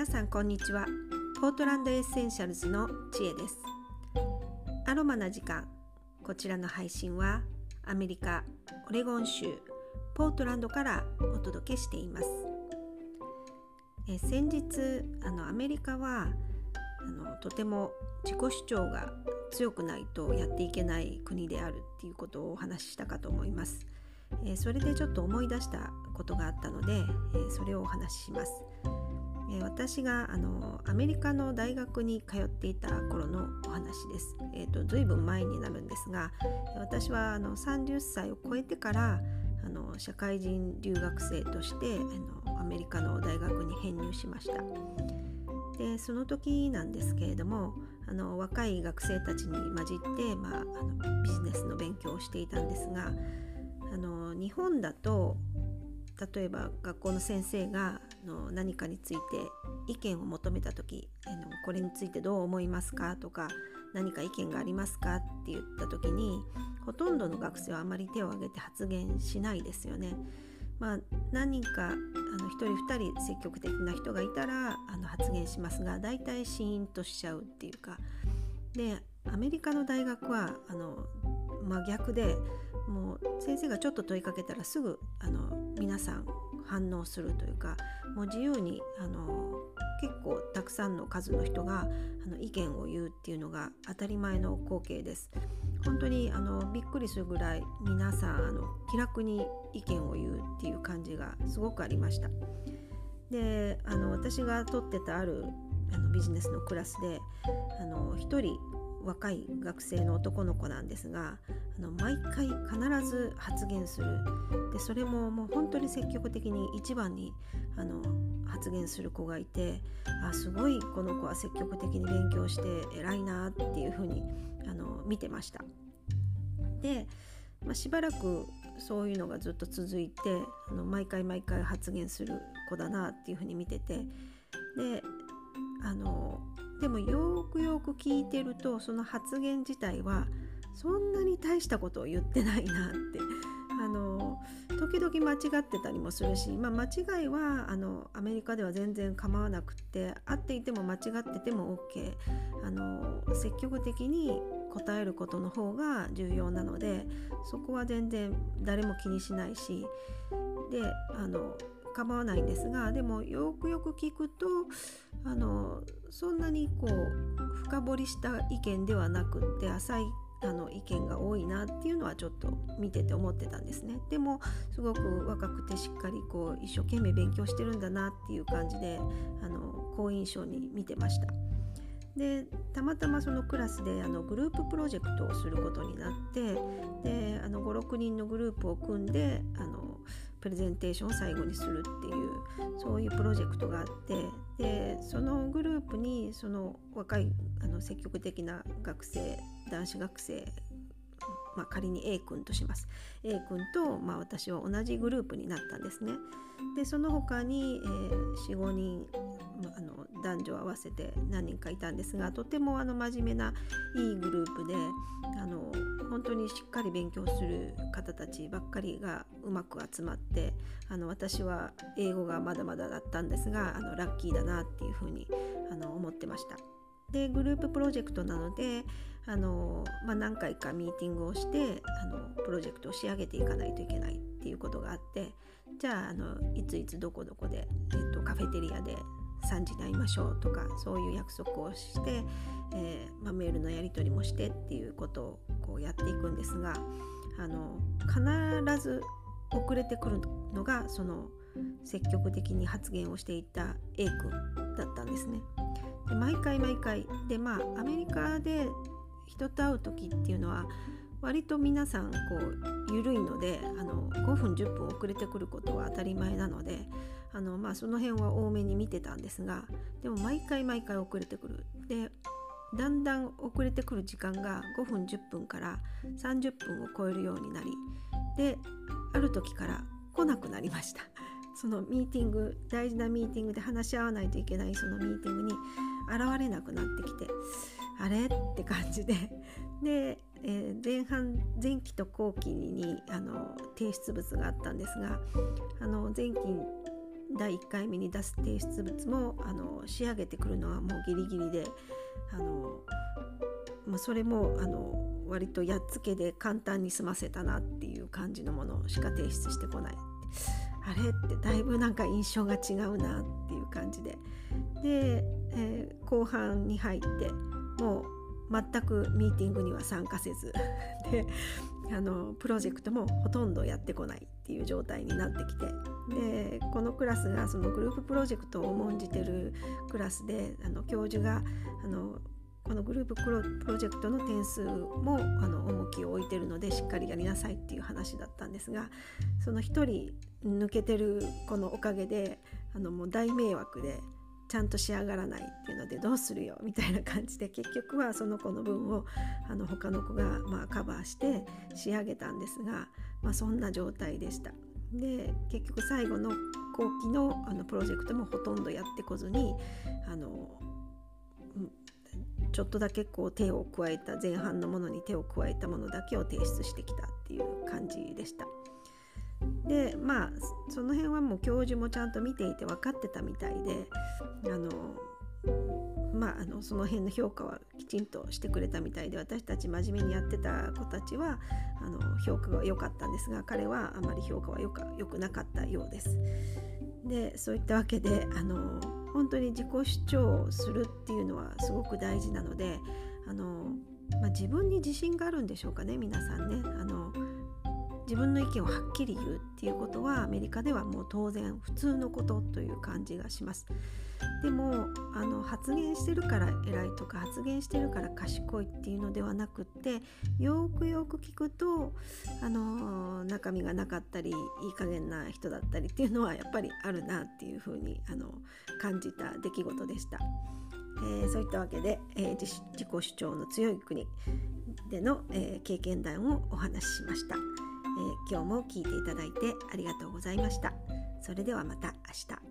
皆さんこんにちはポートランドエッセンシャルズの知恵ですアロマな時間こちらの配信はアメリカオレゴン州ポートランドからお届けしていますえ先日あのアメリカはあのとても自己主張が強くないとやっていけない国であるっていうことをお話ししたかと思います。えそれでちょっと思い出したことがあったので、えそれをお話しします。え私があのアメリカの大学に通っていた頃のお話です。えーと、ずいぶん前になるんですが私はあの30歳を超えてからあの社会人留学生としてあのアメリカの大学に編入しました。でその時なんですけれどもあの若い学生たちに混じって、まあ、あのビジネスの勉強をしていたんですがあの日本だと例えば学校の先生がの何かについて意見を求めた時あのこれについてどう思いますかとか何か意見がありますかって言った時にほとんどの学生はあまり手を挙げて発言しないですよね。まあ、何人かあの1人2人積極的な人がいたらあの発言しますが大体シーンとしちゃうっていうかでアメリカの大学はあの真逆でもう先生がちょっと問いかけたらすぐあの皆さん反応するというかもう自由にあの結構たくさんの数の人があの意見を言うっていうのが当たり前の光景です。本当にあのびっくりするぐらい皆さんあの気楽に意見を言うっていう感じがすごくありました。であの私が取ってたあるあのビジネスのクラスであの1人若い学生の男の子なんですがあの毎回必ず発言するでそれももう本当に積極的に一番にあの発言する子がいてあすごいこの子は積極的に勉強して偉いなっていうふうにあの見てました。で、まあ、しばらくそういうのがずっと続いてあの毎回毎回発言する子だなっていうふうに見ててであのでもよくよく聞いてるとその発言自体はそんなに大したことを言ってないなって。あの時々間違ってたりもするし、まあ、間違いはあのアメリカでは全然構わなくって合っていても間違ってても OK あの積極的に答えることの方が重要なのでそこは全然誰も気にしないしであの構わないんですがでもよくよく聞くとあのそんなにこう深掘りした意見ではなくって浅いあの意見が多いなっていうのはちょっと見てて思ってたんですね。でもすごく若くてしっかりこう一生懸命勉強してるんだなっていう感じであの好印象に見てました。でたまたまそのクラスであのグループプロジェクトをすることになってで56人のグループを組んであのプレゼンテーションを最後にするっていうそういうプロジェクトがあってでそのグループにその若いあの積極的な学生男子学生まあ、仮に A 君とします。A 君と、まあ、私は同じグループになったんですね。でその他に、えー、45人あの男女合わせて何人かいたんですがとてもあの真面目ないいグループであの本当にしっかり勉強する方たちばっかりがうまく集まってあの私は英語がまだまだだったんですがあのラッキーだなっていうふうにあの思ってました。でグループプロジェクトなのであの、まあ、何回かミーティングをしてあのプロジェクトを仕上げていかないといけないっていうことがあってじゃああのいついつどこどこで、えっと、カフェテリアで3時に会いましょうとかそういう約束をして、えー、まあ、メールのやり取りもしてっていうことをこうやっていくんですがあの必ず遅れてくるのがその積極的に発言をしていた A 君だったんですね。で毎回毎回でまあアメリカで人と会う時っていうのは割と皆さんこう緩いのであの5分10分遅れてくることは当たり前なのであの、まあ、その辺は多めに見てたんですがでも毎回毎回遅れてくる。でだんだん遅れてくる時間が5分10分から30分を超えるようになりである時から来なくなりました。そのミーティング大事なミーティングで話し合わないといけないそのミーティングに現れなくなってきてあれ？って感じで。で、えー、前半前期と後期にあの提出物があったんですがあの前期第1回目に出す提出物もあの仕上げてくるのはもうギリギリであの、まあ、それもあの割とやっつけで簡単に済ませたなっていう感じのものしか提出してこない。あれ？ってだいぶなんか印象が違うなっていう感じで。で、えー、後半に入ってもう全くミーティングには参加せず。であのプロジェクトもほとんどやってこないっていう状態になってきて。でこのクラスがそのグループプロジェクトを重んじてるクラスであの教授があのこのグループプロジェクトの点数もあの重きを置いてるのでしっかりやりなさいっていう話だったんですがその1人抜けてるこのおかげであのもう大迷惑でちゃんと仕上がらないっていうのでどうするよみたいな感じで結局はその子の分をあの他の子がまカバーして仕上げたんですが、まあ、そんな状態でした。で結局最後の後期のあのプロジェクトもほとんどやってこずにあのちょっとだけこう手を加えた前半のものに手を加えたものだけを提出してきたっていう感じでした。でまあその辺はもう教授もちゃんと見ていて分かってたみたいであのまあ、あのその辺の評価はきちんとしてくれたみたいで私たち真面目にやってた子たちはあの評価が良かったんですが彼はあまり評価は良か良くなかったようです。でそういったわけであの本当に自己主張するっていうのはすごく大事なのであの、まあ、自分に自信があるんでしょうかね皆さんねあの自分の意見をはっきり言うっていうことはアメリカではもう当然普通のことという感じがします。でもあの発言してるから偉いとか発言してるから賢いっていうのではなくってよくよく聞くとあの中身がなかったりいい加減な人だったりっていうのはやっぱりあるなっていうふうにあの感じた出来事でした。えー、そういったわけで、えー、自己主張の強い国での、えー、経験談をお話ししました、え今日も聞いていただいてありがとうございました。それではまた明日。